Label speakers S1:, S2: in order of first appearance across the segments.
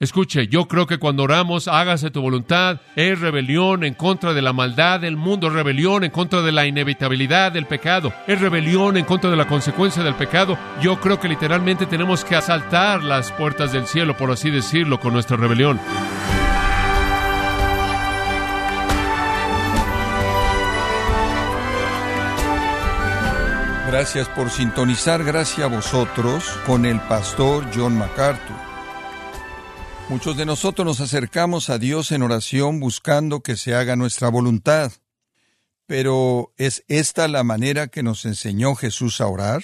S1: Escuche, yo creo que cuando oramos, hágase tu voluntad, es rebelión en contra de la maldad del mundo, rebelión en contra de la inevitabilidad del pecado, es rebelión en contra de la consecuencia del pecado. Yo creo que literalmente tenemos que asaltar las puertas del cielo, por así decirlo, con nuestra rebelión.
S2: Gracias por sintonizar, gracias a vosotros, con el pastor John MacArthur. Muchos de nosotros nos acercamos a Dios en oración buscando que se haga nuestra voluntad. Pero ¿es esta la manera que nos enseñó Jesús a orar?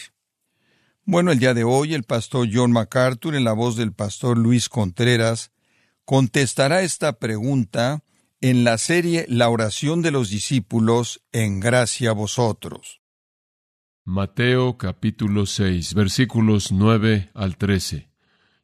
S2: Bueno, el día de hoy el pastor John MacArthur, en la voz del pastor Luis Contreras, contestará esta pregunta en la serie La oración de los discípulos en gracia a vosotros.
S1: Mateo capítulo 6, versículos 9 al 13.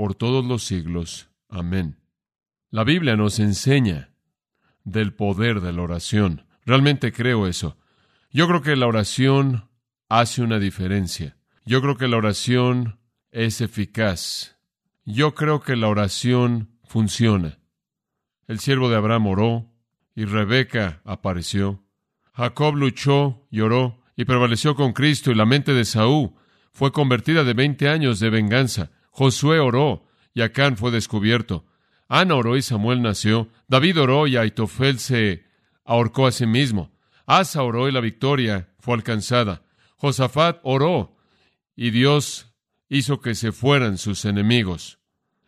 S1: por todos los siglos. Amén. La Biblia nos enseña del poder de la oración. Realmente creo eso. Yo creo que la oración hace una diferencia. Yo creo que la oración es eficaz. Yo creo que la oración funciona. El siervo de Abraham oró y Rebeca apareció. Jacob luchó y oró y prevaleció con Cristo y la mente de Saúl fue convertida de veinte años de venganza. Josué oró y Acán fue descubierto. Ana oró y Samuel nació. David oró y Aitofel se ahorcó a sí mismo. Asa oró y la victoria fue alcanzada. Josafat oró y Dios hizo que se fueran sus enemigos.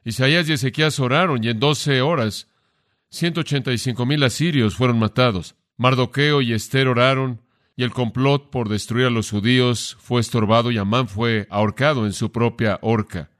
S1: Isaías y Ezequías oraron y en doce horas ciento ochenta y cinco mil asirios fueron matados. Mardoqueo y Esther oraron y el complot por destruir a los judíos fue estorbado y Amán fue ahorcado en su propia horca.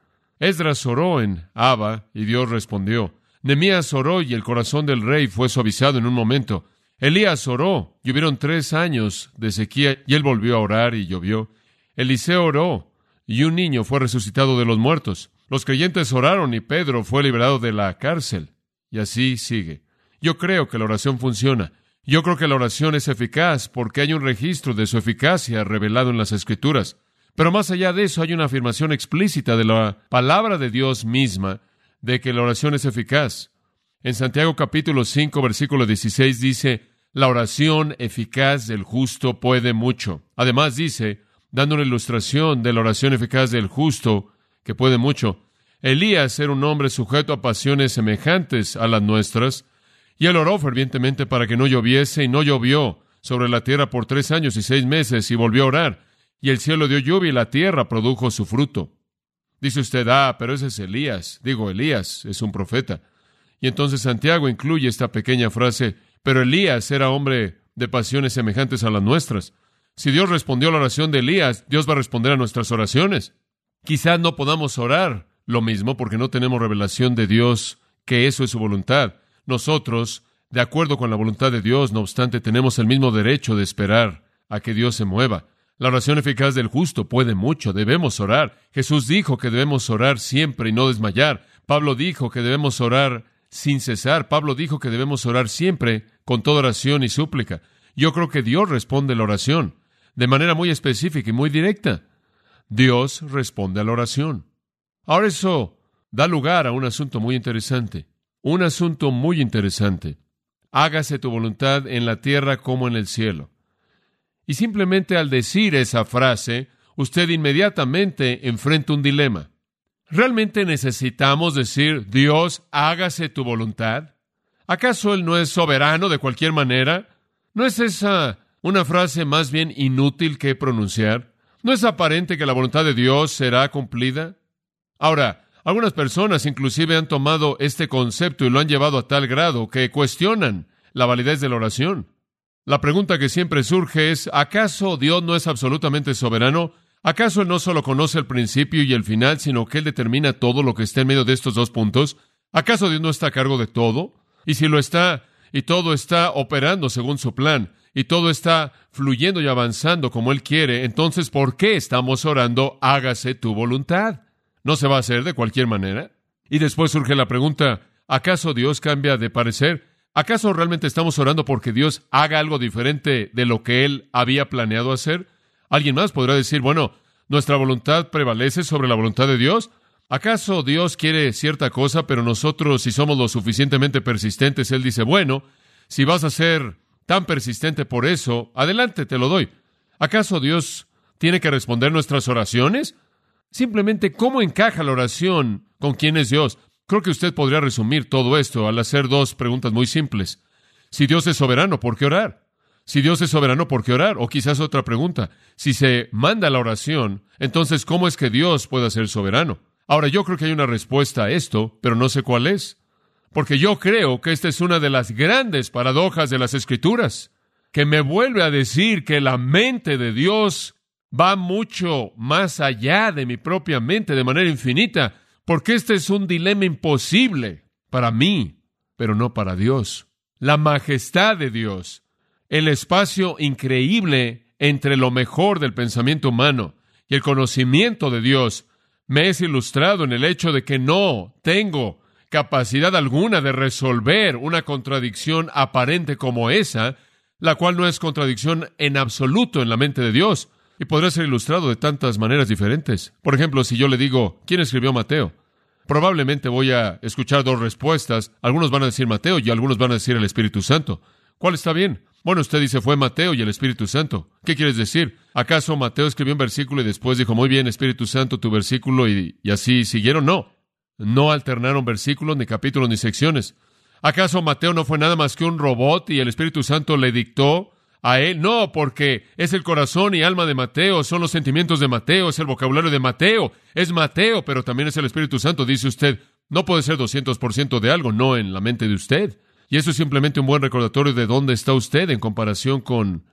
S1: Esdras oró en Abba y Dios respondió. Nemías oró y el corazón del rey fue suavizado en un momento. Elías oró y hubieron tres años de sequía y él volvió a orar y llovió. Eliseo oró y un niño fue resucitado de los muertos. Los creyentes oraron y Pedro fue liberado de la cárcel. Y así sigue. Yo creo que la oración funciona. Yo creo que la oración es eficaz porque hay un registro de su eficacia revelado en las Escrituras. Pero más allá de eso hay una afirmación explícita de la palabra de Dios misma de que la oración es eficaz. En Santiago capítulo 5 versículo 16 dice, la oración eficaz del justo puede mucho. Además dice, dando una ilustración de la oración eficaz del justo que puede mucho, Elías era un hombre sujeto a pasiones semejantes a las nuestras, y él oró fervientemente para que no lloviese, y no llovió sobre la tierra por tres años y seis meses, y volvió a orar. Y el cielo dio lluvia y la tierra produjo su fruto. Dice usted, ah, pero ese es Elías. Digo, Elías es un profeta. Y entonces Santiago incluye esta pequeña frase, pero Elías era hombre de pasiones semejantes a las nuestras. Si Dios respondió a la oración de Elías, Dios va a responder a nuestras oraciones. Quizás no podamos orar lo mismo porque no tenemos revelación de Dios que eso es su voluntad. Nosotros, de acuerdo con la voluntad de Dios, no obstante, tenemos el mismo derecho de esperar a que Dios se mueva. La oración eficaz del justo puede mucho, debemos orar. Jesús dijo que debemos orar siempre y no desmayar. Pablo dijo que debemos orar sin cesar. Pablo dijo que debemos orar siempre con toda oración y súplica. Yo creo que Dios responde a la oración de manera muy específica y muy directa. Dios responde a la oración. Ahora eso da lugar a un asunto muy interesante un asunto muy interesante. Hágase tu voluntad en la tierra como en el cielo. Y simplemente al decir esa frase, usted inmediatamente enfrenta un dilema. ¿Realmente necesitamos decir, Dios, hágase tu voluntad? ¿Acaso Él no es soberano de cualquier manera? ¿No es esa una frase más bien inútil que pronunciar? ¿No es aparente que la voluntad de Dios será cumplida? Ahora, algunas personas inclusive han tomado este concepto y lo han llevado a tal grado que cuestionan la validez de la oración. La pregunta que siempre surge es, ¿acaso Dios no es absolutamente soberano? ¿Acaso Él no solo conoce el principio y el final, sino que Él determina todo lo que está en medio de estos dos puntos? ¿Acaso Dios no está a cargo de todo? Y si lo está, y todo está operando según su plan, y todo está fluyendo y avanzando como Él quiere, entonces ¿por qué estamos orando hágase tu voluntad? ¿No se va a hacer de cualquier manera? Y después surge la pregunta, ¿acaso Dios cambia de parecer? ¿Acaso realmente estamos orando porque Dios haga algo diferente de lo que Él había planeado hacer? Alguien más podrá decir, bueno, ¿nuestra voluntad prevalece sobre la voluntad de Dios? ¿Acaso Dios quiere cierta cosa, pero nosotros, si somos lo suficientemente persistentes, Él dice, bueno, si vas a ser tan persistente por eso, adelante, te lo doy. ¿Acaso Dios tiene que responder nuestras oraciones? Simplemente, ¿cómo encaja la oración con quién es Dios? Creo que usted podría resumir todo esto al hacer dos preguntas muy simples. Si Dios es soberano, ¿por qué orar? Si Dios es soberano, ¿por qué orar? O quizás otra pregunta. Si se manda la oración, entonces, ¿cómo es que Dios pueda ser soberano? Ahora, yo creo que hay una respuesta a esto, pero no sé cuál es. Porque yo creo que esta es una de las grandes paradojas de las Escrituras, que me vuelve a decir que la mente de Dios va mucho más allá de mi propia mente de manera infinita, porque este es un dilema imposible para mí, pero no para Dios. La majestad de Dios, el espacio increíble entre lo mejor del pensamiento humano y el conocimiento de Dios, me es ilustrado en el hecho de que no tengo capacidad alguna de resolver una contradicción aparente como esa, la cual no es contradicción en absoluto en la mente de Dios, y podrá ser ilustrado de tantas maneras diferentes. Por ejemplo, si yo le digo, ¿quién escribió Mateo? Probablemente voy a escuchar dos respuestas. Algunos van a decir Mateo y algunos van a decir el Espíritu Santo. ¿Cuál está bien? Bueno, usted dice fue Mateo y el Espíritu Santo. ¿Qué quieres decir? ¿Acaso Mateo escribió un versículo y después dijo, muy bien, Espíritu Santo, tu versículo y, y así siguieron? No. No alternaron versículos, ni capítulos, ni secciones. ¿Acaso Mateo no fue nada más que un robot y el Espíritu Santo le dictó a él? No, porque es el corazón y alma de Mateo, son los sentimientos de Mateo, es el vocabulario de Mateo, es Mateo, pero también es el Espíritu Santo, dice usted. No puede ser 200% de algo, no en la mente de usted. Y eso es simplemente un buen recordatorio de dónde está usted en comparación con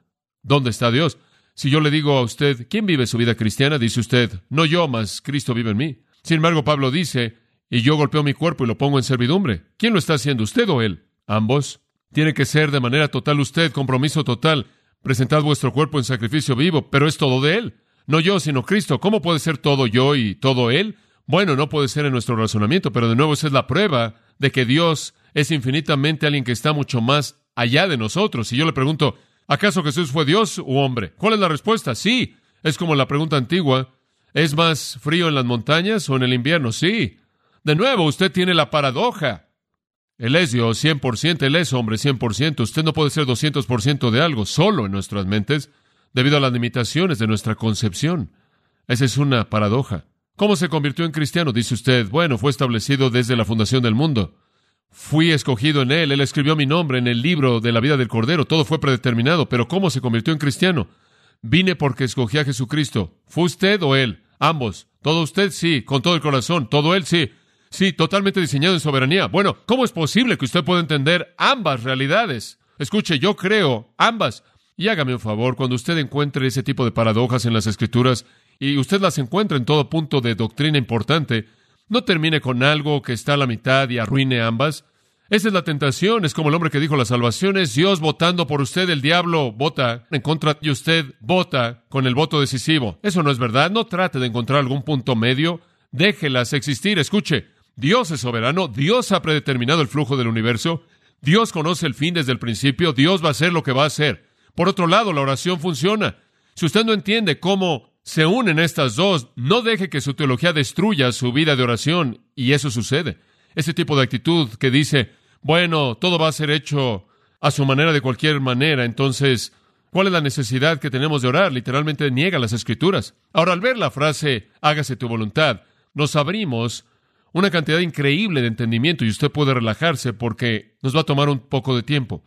S1: dónde está Dios. Si yo le digo a usted, ¿quién vive su vida cristiana? Dice usted, no yo, mas Cristo vive en mí. Sin embargo, Pablo dice, y yo golpeo mi cuerpo y lo pongo en servidumbre. ¿Quién lo está haciendo, usted o él? Ambos. Tiene que ser de manera total usted, compromiso total. Presentad vuestro cuerpo en sacrificio vivo, pero es todo de él. No yo, sino Cristo. ¿Cómo puede ser todo yo y todo él? Bueno, no puede ser en nuestro razonamiento, pero de nuevo esa es la prueba de que Dios es infinitamente alguien que está mucho más allá de nosotros. Y yo le pregunto, ¿acaso Jesús fue Dios u hombre? ¿Cuál es la respuesta? Sí. Es como la pregunta antigua. ¿Es más frío en las montañas o en el invierno? Sí. De nuevo, usted tiene la paradoja. Él es Dios 100%, Él es hombre 100%. Usted no puede ser 200% de algo solo en nuestras mentes debido a las limitaciones de nuestra concepción. Esa es una paradoja. ¿Cómo se convirtió en cristiano? Dice usted, bueno, fue establecido desde la fundación del mundo. Fui escogido en Él, Él escribió mi nombre en el libro de la vida del Cordero, todo fue predeterminado, pero ¿cómo se convirtió en cristiano? Vine porque escogí a Jesucristo. ¿Fue usted o Él? Ambos. ¿Todo usted? Sí. ¿Con todo el corazón? ¿Todo Él? Sí. Sí, totalmente diseñado en soberanía. Bueno, ¿cómo es posible que usted pueda entender ambas realidades? Escuche, yo creo ambas. Y hágame un favor, cuando usted encuentre ese tipo de paradojas en las escrituras y usted las encuentra en todo punto de doctrina importante, no termine con algo que está a la mitad y arruine ambas. Esa es la tentación, es como el hombre que dijo la salvación es Dios votando por usted, el diablo vota en contra y usted vota con el voto decisivo. Eso no es verdad, no trate de encontrar algún punto medio, déjelas existir, escuche, Dios es soberano, Dios ha predeterminado el flujo del universo, Dios conoce el fin desde el principio, Dios va a hacer lo que va a hacer. Por otro lado, la oración funciona. Si usted no entiende cómo se unen estas dos, no deje que su teología destruya su vida de oración. Y eso sucede. Ese tipo de actitud que dice, bueno, todo va a ser hecho a su manera de cualquier manera, entonces, ¿cuál es la necesidad que tenemos de orar? Literalmente niega las escrituras. Ahora, al ver la frase, hágase tu voluntad, nos abrimos una cantidad increíble de entendimiento y usted puede relajarse porque nos va a tomar un poco de tiempo.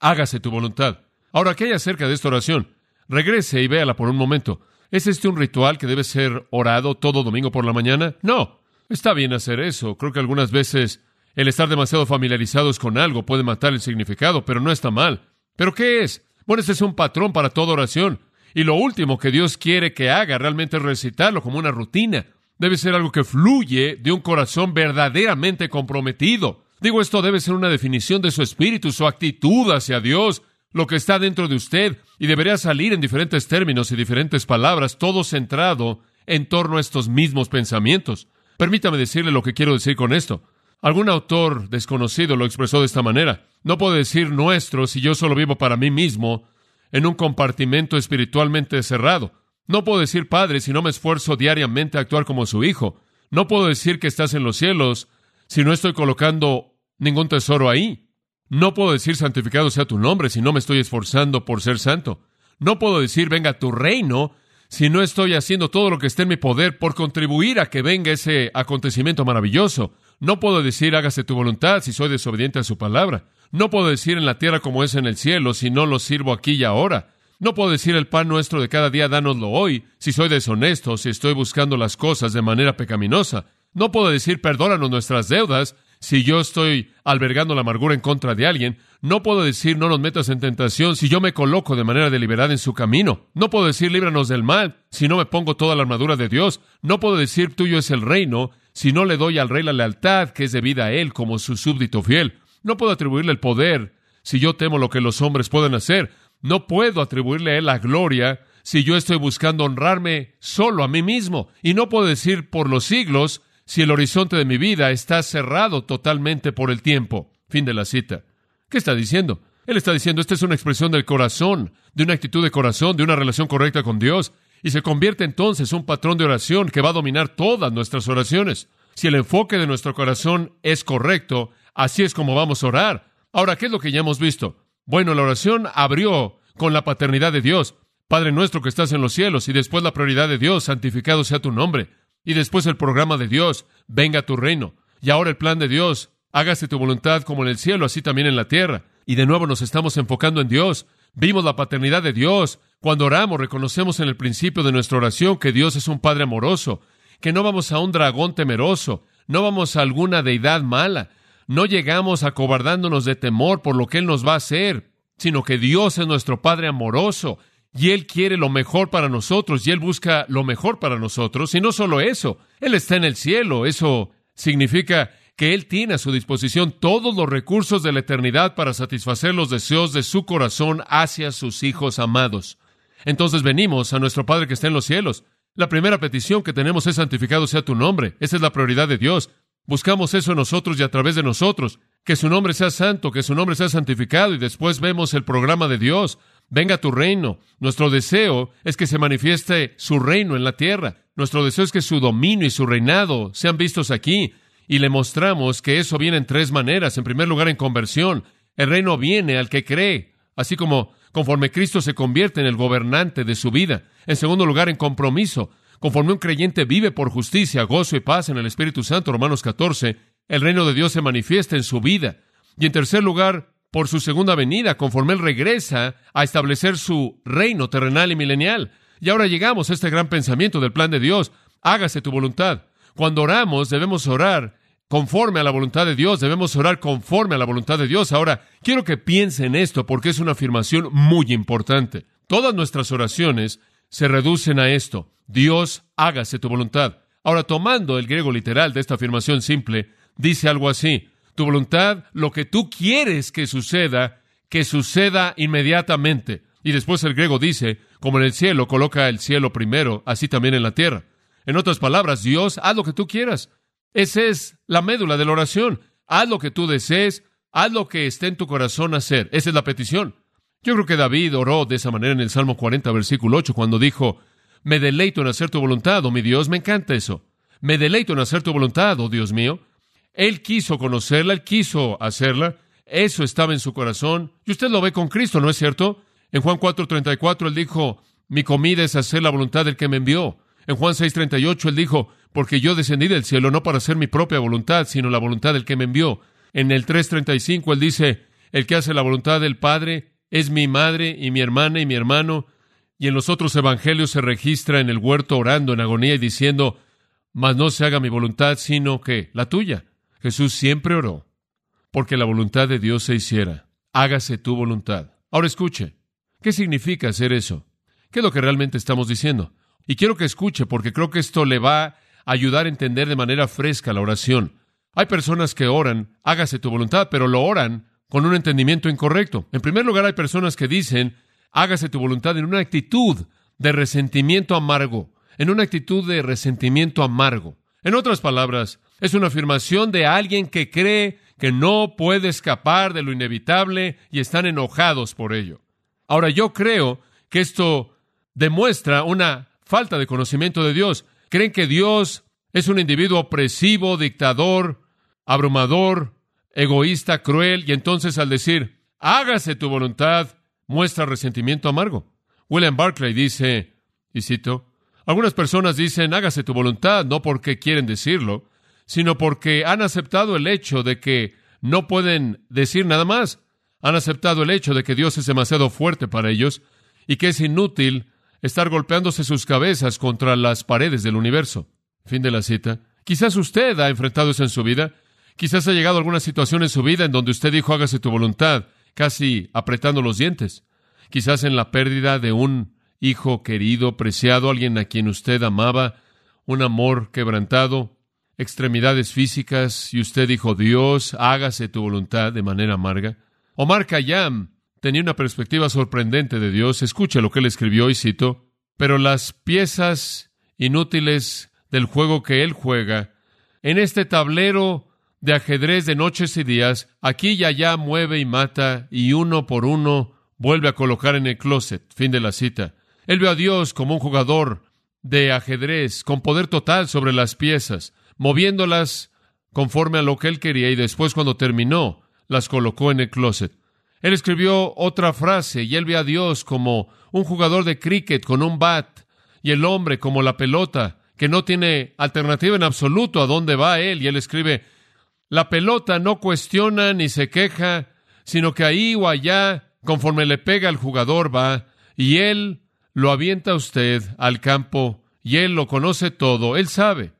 S1: Hágase tu voluntad. Ahora, ¿qué hay acerca de esta oración? Regrese y véala por un momento. ¿Es este un ritual que debe ser orado todo domingo por la mañana? No. Está bien hacer eso. Creo que algunas veces el estar demasiado familiarizados con algo puede matar el significado, pero no está mal. ¿Pero qué es? Bueno, este es un patrón para toda oración. Y lo último que Dios quiere que haga realmente es recitarlo como una rutina. Debe ser algo que fluye de un corazón verdaderamente comprometido. Digo, esto debe ser una definición de su espíritu, su actitud hacia Dios, lo que está dentro de usted, y debería salir en diferentes términos y diferentes palabras, todo centrado en torno a estos mismos pensamientos. Permítame decirle lo que quiero decir con esto. Algún autor desconocido lo expresó de esta manera. No puedo decir nuestro si yo solo vivo para mí mismo en un compartimento espiritualmente cerrado. No puedo decir Padre si no me esfuerzo diariamente a actuar como su Hijo. No puedo decir que estás en los cielos si no estoy colocando ningún tesoro ahí. No puedo decir santificado sea tu nombre si no me estoy esforzando por ser santo. No puedo decir venga tu reino si no estoy haciendo todo lo que esté en mi poder por contribuir a que venga ese acontecimiento maravilloso. No puedo decir hágase tu voluntad si soy desobediente a su palabra. No puedo decir en la tierra como es en el cielo si no lo sirvo aquí y ahora. No puedo decir el pan nuestro de cada día dánoslo hoy si soy deshonesto, si estoy buscando las cosas de manera pecaminosa. No puedo decir perdónanos nuestras deudas si yo estoy albergando la amargura en contra de alguien. No puedo decir no nos metas en tentación si yo me coloco de manera deliberada en su camino. No puedo decir líbranos del mal si no me pongo toda la armadura de Dios. No puedo decir tuyo es el reino si no le doy al rey la lealtad que es debida a él como su súbdito fiel. No puedo atribuirle el poder si yo temo lo que los hombres pueden hacer. No puedo atribuirle a él la gloria si yo estoy buscando honrarme solo a mí mismo. Y no puedo decir por los siglos si el horizonte de mi vida está cerrado totalmente por el tiempo. Fin de la cita. ¿Qué está diciendo? Él está diciendo, esta es una expresión del corazón, de una actitud de corazón, de una relación correcta con Dios y se convierte entonces en un patrón de oración que va a dominar todas nuestras oraciones. Si el enfoque de nuestro corazón es correcto, así es como vamos a orar. Ahora, ¿qué es lo que ya hemos visto? Bueno, la oración abrió con la paternidad de Dios. Padre nuestro que estás en los cielos, y después la prioridad de Dios, santificado sea tu nombre. Y después el programa de Dios, venga tu reino. Y ahora el plan de Dios, hágase tu voluntad como en el cielo, así también en la tierra. Y de nuevo nos estamos enfocando en Dios. Vimos la paternidad de Dios. Cuando oramos, reconocemos en el principio de nuestra oración que Dios es un Padre amoroso, que no vamos a un dragón temeroso, no vamos a alguna deidad mala, no llegamos acobardándonos de temor por lo que Él nos va a hacer, sino que Dios es nuestro Padre amoroso y Él quiere lo mejor para nosotros y Él busca lo mejor para nosotros. Y no solo eso, Él está en el cielo. Eso significa que Él tiene a su disposición todos los recursos de la eternidad para satisfacer los deseos de su corazón hacia sus hijos amados. Entonces venimos a nuestro Padre que está en los cielos. La primera petición que tenemos es santificado sea tu nombre. Esa es la prioridad de Dios. Buscamos eso en nosotros y a través de nosotros. Que su nombre sea santo, que su nombre sea santificado y después vemos el programa de Dios. Venga tu reino. Nuestro deseo es que se manifieste su reino en la tierra. Nuestro deseo es que su dominio y su reinado sean vistos aquí y le mostramos que eso viene en tres maneras. En primer lugar, en conversión. El reino viene al que cree, así como conforme Cristo se convierte en el gobernante de su vida. En segundo lugar, en compromiso. Conforme un creyente vive por justicia, gozo y paz en el Espíritu Santo, Romanos 14, el reino de Dios se manifiesta en su vida. Y en tercer lugar, por su segunda venida, conforme Él regresa a establecer su reino terrenal y milenial. Y ahora llegamos a este gran pensamiento del plan de Dios. Hágase tu voluntad. Cuando oramos, debemos orar conforme a la voluntad de Dios, debemos orar conforme a la voluntad de Dios. Ahora, quiero que piensen esto porque es una afirmación muy importante. Todas nuestras oraciones se reducen a esto. Dios, hágase tu voluntad. Ahora, tomando el griego literal de esta afirmación simple, dice algo así. Tu voluntad, lo que tú quieres que suceda, que suceda inmediatamente. Y después el griego dice, como en el cielo, coloca el cielo primero, así también en la tierra. En otras palabras, Dios, haz lo que tú quieras. Esa es la médula de la oración. Haz lo que tú desees, haz lo que esté en tu corazón hacer. Esa es la petición. Yo creo que David oró de esa manera en el Salmo 40, versículo 8, cuando dijo, me deleito en hacer tu voluntad, oh mi Dios, me encanta eso. Me deleito en hacer tu voluntad, oh Dios mío. Él quiso conocerla, él quiso hacerla, eso estaba en su corazón. Y usted lo ve con Cristo, ¿no es cierto? En Juan 4:34 él dijo, mi comida es hacer la voluntad del que me envió. En Juan 6:38 él dijo, porque yo descendí del cielo no para hacer mi propia voluntad, sino la voluntad del que me envió. En el 3:35 él dice, el que hace la voluntad del Padre es mi madre y mi hermana y mi hermano. Y en los otros evangelios se registra en el huerto orando en agonía y diciendo, mas no se haga mi voluntad, sino que la tuya. Jesús siempre oró porque la voluntad de Dios se hiciera. Hágase tu voluntad. Ahora escuche, ¿qué significa hacer eso? ¿Qué es lo que realmente estamos diciendo? Y quiero que escuche porque creo que esto le va ayudar a entender de manera fresca la oración. Hay personas que oran, hágase tu voluntad, pero lo oran con un entendimiento incorrecto. En primer lugar, hay personas que dicen, hágase tu voluntad en una actitud de resentimiento amargo, en una actitud de resentimiento amargo. En otras palabras, es una afirmación de alguien que cree que no puede escapar de lo inevitable y están enojados por ello. Ahora, yo creo que esto demuestra una falta de conocimiento de Dios. Creen que Dios es un individuo opresivo, dictador, abrumador, egoísta, cruel, y entonces al decir, hágase tu voluntad, muestra resentimiento amargo. William Barclay dice, y cito, algunas personas dicen, hágase tu voluntad, no porque quieren decirlo, sino porque han aceptado el hecho de que no pueden decir nada más. Han aceptado el hecho de que Dios es demasiado fuerte para ellos y que es inútil estar golpeándose sus cabezas contra las paredes del universo. Fin de la cita. Quizás usted ha enfrentado eso en su vida. Quizás ha llegado a alguna situación en su vida en donde usted dijo hágase tu voluntad, casi apretando los dientes. Quizás en la pérdida de un hijo querido, preciado, alguien a quien usted amaba, un amor quebrantado, extremidades físicas, y usted dijo, Dios, hágase tu voluntad de manera amarga. Omar Khayyam tenía una perspectiva sorprendente de Dios. Escuche lo que él escribió y cito, pero las piezas inútiles del juego que él juega, en este tablero de ajedrez de noches y días, aquí y allá mueve y mata, y uno por uno vuelve a colocar en el closet. Fin de la cita. Él vio a Dios como un jugador de ajedrez con poder total sobre las piezas, moviéndolas conforme a lo que él quería y después cuando terminó las colocó en el closet. Él escribió otra frase y él ve a Dios como un jugador de cricket con un bat y el hombre como la pelota que no tiene alternativa en absoluto a dónde va él y él escribe la pelota no cuestiona ni se queja, sino que ahí o allá, conforme le pega al jugador, va y él lo avienta a usted al campo y él lo conoce todo, él sabe.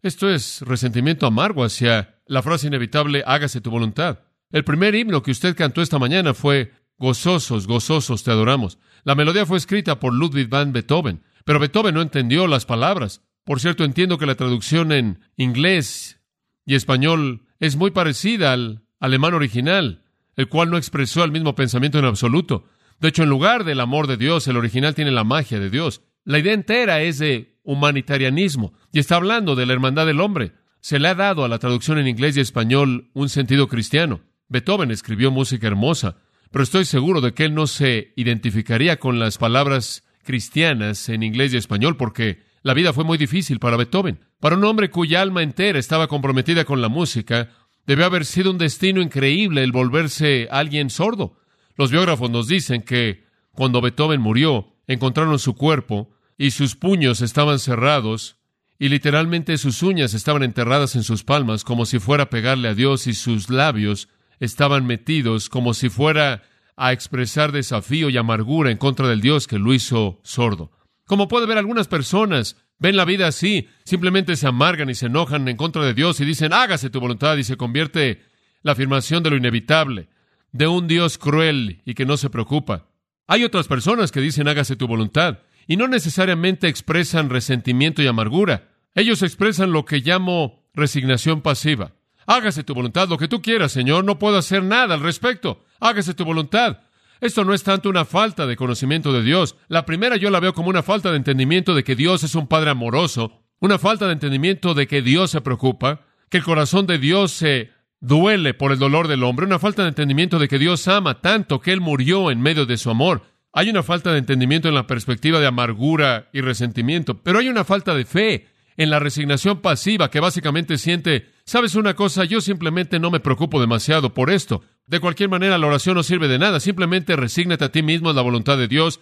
S1: Esto es resentimiento amargo hacia la frase inevitable, hágase tu voluntad. El primer himno que usted cantó esta mañana fue Gozosos, gozosos, te adoramos. La melodía fue escrita por Ludwig van Beethoven, pero Beethoven no entendió las palabras. Por cierto, entiendo que la traducción en inglés y español es muy parecida al alemán original, el cual no expresó el mismo pensamiento en absoluto. De hecho, en lugar del amor de Dios, el original tiene la magia de Dios. La idea entera es de humanitarianismo y está hablando de la hermandad del hombre. Se le ha dado a la traducción en inglés y español un sentido cristiano. Beethoven escribió música hermosa, pero estoy seguro de que él no se identificaría con las palabras cristianas en inglés y español porque la vida fue muy difícil para Beethoven. Para un hombre cuya alma entera estaba comprometida con la música, debió haber sido un destino increíble el volverse alguien sordo. Los biógrafos nos dicen que cuando Beethoven murió, encontraron su cuerpo y sus puños estaban cerrados y literalmente sus uñas estaban enterradas en sus palmas como si fuera a pegarle a Dios y sus labios estaban metidos como si fuera a expresar desafío y amargura en contra del Dios que lo hizo sordo. Como puede ver, algunas personas ven la vida así, simplemente se amargan y se enojan en contra de Dios y dicen, hágase tu voluntad y se convierte la afirmación de lo inevitable, de un Dios cruel y que no se preocupa. Hay otras personas que dicen, hágase tu voluntad y no necesariamente expresan resentimiento y amargura. Ellos expresan lo que llamo resignación pasiva. Hágase tu voluntad, lo que tú quieras, Señor, no puedo hacer nada al respecto. Hágase tu voluntad. Esto no es tanto una falta de conocimiento de Dios. La primera yo la veo como una falta de entendimiento de que Dios es un Padre amoroso, una falta de entendimiento de que Dios se preocupa, que el corazón de Dios se duele por el dolor del hombre, una falta de entendimiento de que Dios ama tanto que Él murió en medio de su amor. Hay una falta de entendimiento en la perspectiva de amargura y resentimiento, pero hay una falta de fe en la resignación pasiva que básicamente siente, sabes una cosa, yo simplemente no me preocupo demasiado por esto. De cualquier manera, la oración no sirve de nada, simplemente resígnate a ti mismo a la voluntad de Dios.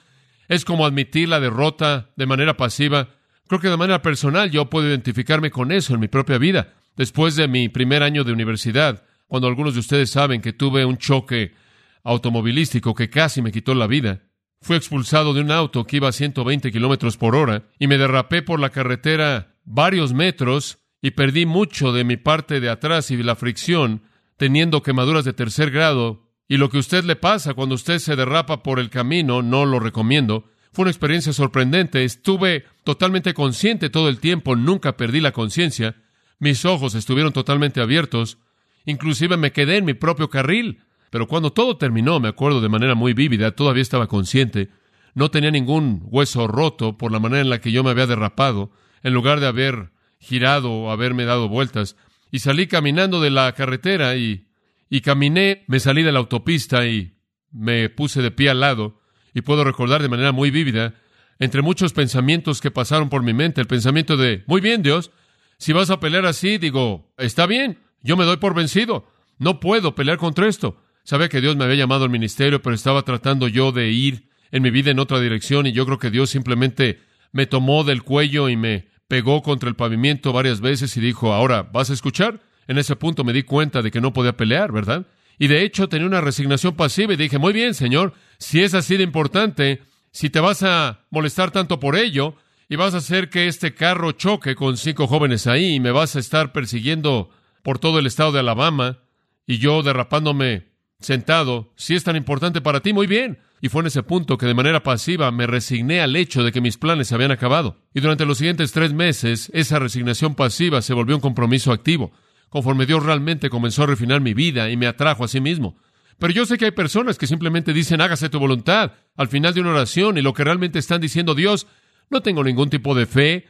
S1: Es como admitir la derrota de manera pasiva. Creo que de manera personal yo puedo identificarme con eso en mi propia vida. Después de mi primer año de universidad, cuando algunos de ustedes saben que tuve un choque automovilístico que casi me quitó la vida, Fui expulsado de un auto que iba a 120 kilómetros por hora y me derrapé por la carretera varios metros y perdí mucho de mi parte de atrás y la fricción, teniendo quemaduras de tercer grado. Y lo que a usted le pasa cuando usted se derrapa por el camino, no lo recomiendo. Fue una experiencia sorprendente. Estuve totalmente consciente todo el tiempo, nunca perdí la conciencia. Mis ojos estuvieron totalmente abiertos. Inclusive me quedé en mi propio carril. Pero cuando todo terminó, me acuerdo de manera muy vívida, todavía estaba consciente. No tenía ningún hueso roto por la manera en la que yo me había derrapado, en lugar de haber girado o haberme dado vueltas. Y salí caminando de la carretera y, y caminé, me salí de la autopista y me puse de pie al lado. Y puedo recordar de manera muy vívida, entre muchos pensamientos que pasaron por mi mente, el pensamiento de, muy bien, Dios, si vas a pelear así, digo, está bien, yo me doy por vencido, no puedo pelear contra esto. Sabía que Dios me había llamado al ministerio, pero estaba tratando yo de ir en mi vida en otra dirección y yo creo que Dios simplemente me tomó del cuello y me pegó contra el pavimento varias veces y dijo, ahora, ¿vas a escuchar? En ese punto me di cuenta de que no podía pelear, ¿verdad? Y de hecho tenía una resignación pasiva y dije, muy bien, Señor, si es así de importante, si te vas a molestar tanto por ello y vas a hacer que este carro choque con cinco jóvenes ahí y me vas a estar persiguiendo por todo el estado de Alabama y yo derrapándome sentado, si es tan importante para ti, muy bien. Y fue en ese punto que de manera pasiva me resigné al hecho de que mis planes se habían acabado. Y durante los siguientes tres meses, esa resignación pasiva se volvió un compromiso activo, conforme Dios realmente comenzó a refinar mi vida y me atrajo a sí mismo. Pero yo sé que hay personas que simplemente dicen hágase tu voluntad al final de una oración y lo que realmente están diciendo Dios, no tengo ningún tipo de fe,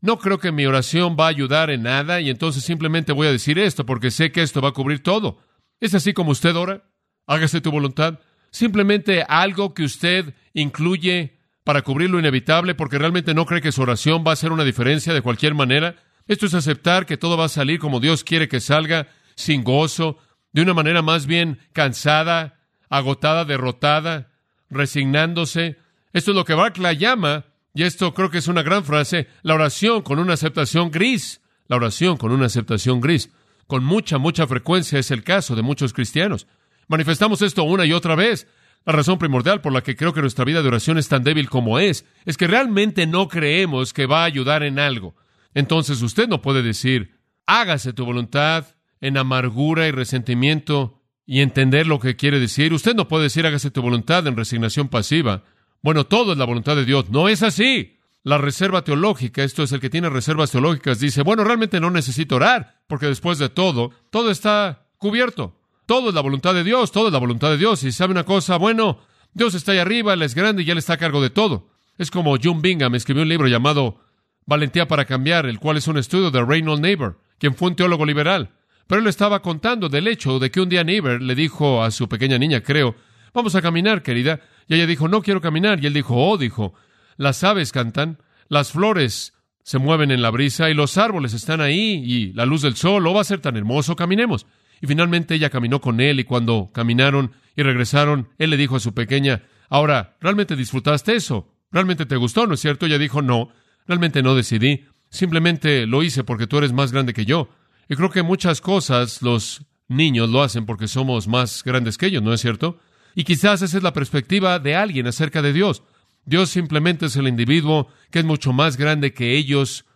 S1: no creo que mi oración va a ayudar en nada y entonces simplemente voy a decir esto porque sé que esto va a cubrir todo. ¿Es así como usted ora? Hágase tu voluntad. Simplemente algo que usted incluye para cubrir lo inevitable porque realmente no cree que su oración va a hacer una diferencia de cualquier manera. Esto es aceptar que todo va a salir como Dios quiere que salga, sin gozo, de una manera más bien cansada, agotada, derrotada, resignándose. Esto es lo que Barclay llama, y esto creo que es una gran frase, la oración con una aceptación gris. La oración con una aceptación gris. Con mucha, mucha frecuencia es el caso de muchos cristianos. Manifestamos esto una y otra vez. La razón primordial por la que creo que nuestra vida de oración es tan débil como es, es que realmente no creemos que va a ayudar en algo. Entonces usted no puede decir, hágase tu voluntad en amargura y resentimiento y entender lo que quiere decir. Usted no puede decir, hágase tu voluntad en resignación pasiva. Bueno, todo es la voluntad de Dios. No es así. La reserva teológica, esto es el que tiene reservas teológicas, dice, bueno, realmente no necesito orar, porque después de todo, todo está cubierto. Todo es la voluntad de Dios, todo es la voluntad de Dios. Y sabe una cosa, bueno, Dios está ahí arriba, Él es grande y Él está a cargo de todo. Es como John Bingham escribió un libro llamado Valentía para Cambiar, el cual es un estudio de Reynold Neighbor, quien fue un teólogo liberal. Pero él estaba contando del hecho de que un día Neighbor le dijo a su pequeña niña, creo, vamos a caminar, querida. Y ella dijo, no quiero caminar. Y él dijo, oh, dijo, las aves cantan, las flores se mueven en la brisa y los árboles están ahí y la luz del sol, oh, va a ser tan hermoso, caminemos. Y finalmente ella caminó con él y cuando caminaron y regresaron, él le dijo a su pequeña, ahora, ¿realmente disfrutaste eso? ¿Realmente te gustó, no es cierto? Ella dijo, no, realmente no decidí, simplemente lo hice porque tú eres más grande que yo. Y creo que muchas cosas los niños lo hacen porque somos más grandes que ellos, ¿no es cierto? Y quizás esa es la perspectiva de alguien acerca de Dios. Dios simplemente es el individuo que es mucho más grande que ellos,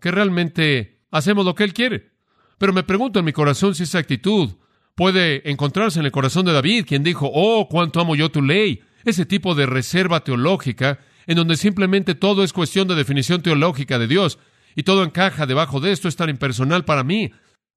S1: que realmente hacemos lo que Él quiere. Pero me pregunto en mi corazón si esa actitud puede encontrarse en el corazón de David, quien dijo, oh, cuánto amo yo tu ley. Ese tipo de reserva teológica en donde simplemente todo es cuestión de definición teológica de Dios y todo encaja debajo de esto, es tan impersonal para mí.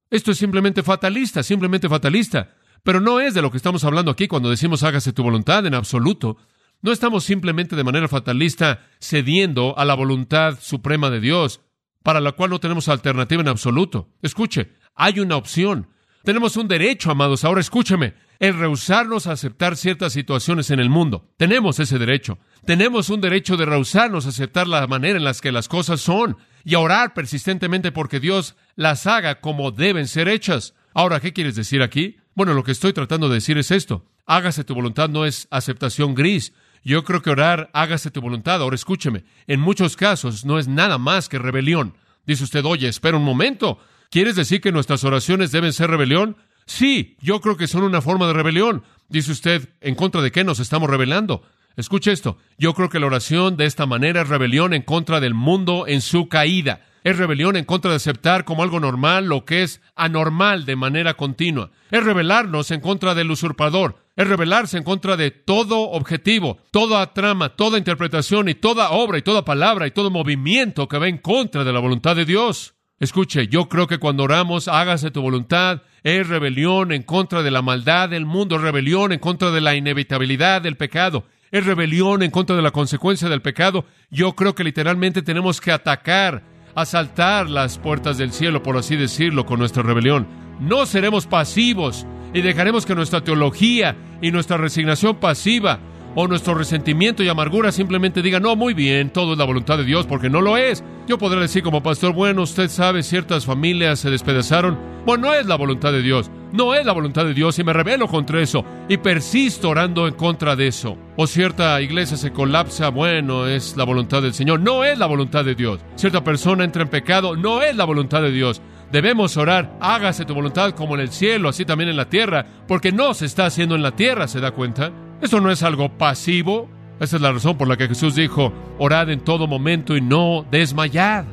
S1: Esto es simplemente fatalista, simplemente fatalista. Pero no es de lo que estamos hablando aquí cuando decimos hágase tu voluntad en absoluto. No estamos simplemente de manera fatalista cediendo a la voluntad suprema de Dios para la cual no tenemos alternativa en absoluto. Escuche, hay una opción. Tenemos un derecho, amados. Ahora escúcheme, el rehusarnos a aceptar ciertas situaciones en el mundo. Tenemos ese derecho. Tenemos un derecho de rehusarnos a aceptar la manera en la que las cosas son y a orar persistentemente porque Dios las haga como deben ser hechas. Ahora, ¿qué quieres decir aquí? Bueno, lo que estoy tratando de decir es esto. Hágase tu voluntad no es aceptación gris, yo creo que orar, hágase tu voluntad. Ahora escúcheme, en muchos casos no es nada más que rebelión. Dice usted, oye, espera un momento. ¿Quieres decir que nuestras oraciones deben ser rebelión? Sí, yo creo que son una forma de rebelión. Dice usted, ¿en contra de qué nos estamos rebelando? Escuche esto, yo creo que la oración de esta manera es rebelión en contra del mundo en su caída. Es rebelión en contra de aceptar como algo normal lo que es anormal de manera continua. Es rebelarnos en contra del usurpador. Es rebelarse en contra de todo objetivo, toda trama, toda interpretación y toda obra y toda palabra y todo movimiento que va en contra de la voluntad de Dios. Escuche, yo creo que cuando oramos, hágase tu voluntad, es rebelión en contra de la maldad del mundo, es rebelión en contra de la inevitabilidad del pecado, es rebelión en contra de la consecuencia del pecado. Yo creo que literalmente tenemos que atacar, asaltar las puertas del cielo, por así decirlo, con nuestra rebelión. No seremos pasivos y dejaremos que nuestra teología y nuestra resignación pasiva o nuestro resentimiento y amargura simplemente diga, no, muy bien, todo es la voluntad de Dios, porque no lo es. Yo podré decir como pastor, bueno, usted sabe, ciertas familias se despedazaron. Bueno, no es la voluntad de Dios, no es la voluntad de Dios y me rebelo contra eso y persisto orando en contra de eso. O cierta iglesia se colapsa, bueno, es la voluntad del Señor, no es la voluntad de Dios. Cierta persona entra en pecado, no es la voluntad de Dios. Debemos orar, hágase tu voluntad como en el cielo, así también en la tierra, porque no se está haciendo en la tierra, ¿se da cuenta? Eso no es algo pasivo. Esa es la razón por la que Jesús dijo, orad en todo momento y no desmayad.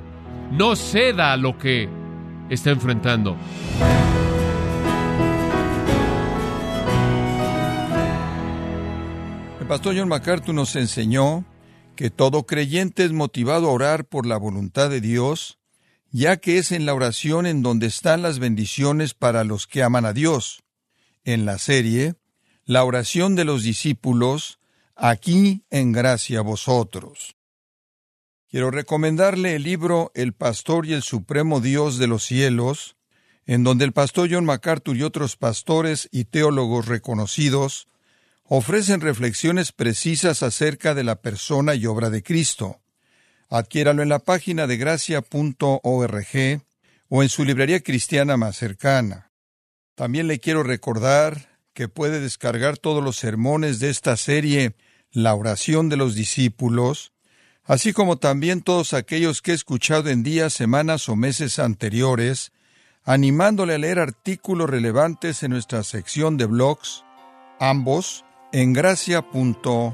S1: No ceda a lo que está enfrentando.
S2: El pastor John MacArthur nos enseñó que todo creyente es motivado a orar por la voluntad de Dios, ya que es en la oración en donde están las bendiciones para los que aman a Dios. En la serie, la oración de los discípulos, aquí en gracia vosotros. Quiero recomendarle el libro El Pastor y el Supremo Dios de los Cielos, en donde el pastor John MacArthur y otros pastores y teólogos reconocidos ofrecen reflexiones precisas acerca de la persona y obra de Cristo. Adquiéralo en la página de gracia.org o en su librería cristiana más cercana. También le quiero recordar que puede descargar todos los sermones de esta serie La oración de los discípulos, así como también todos aquellos que he escuchado en días, semanas o meses anteriores, animándole a leer artículos relevantes en nuestra sección de blogs, ambos en gracia.org.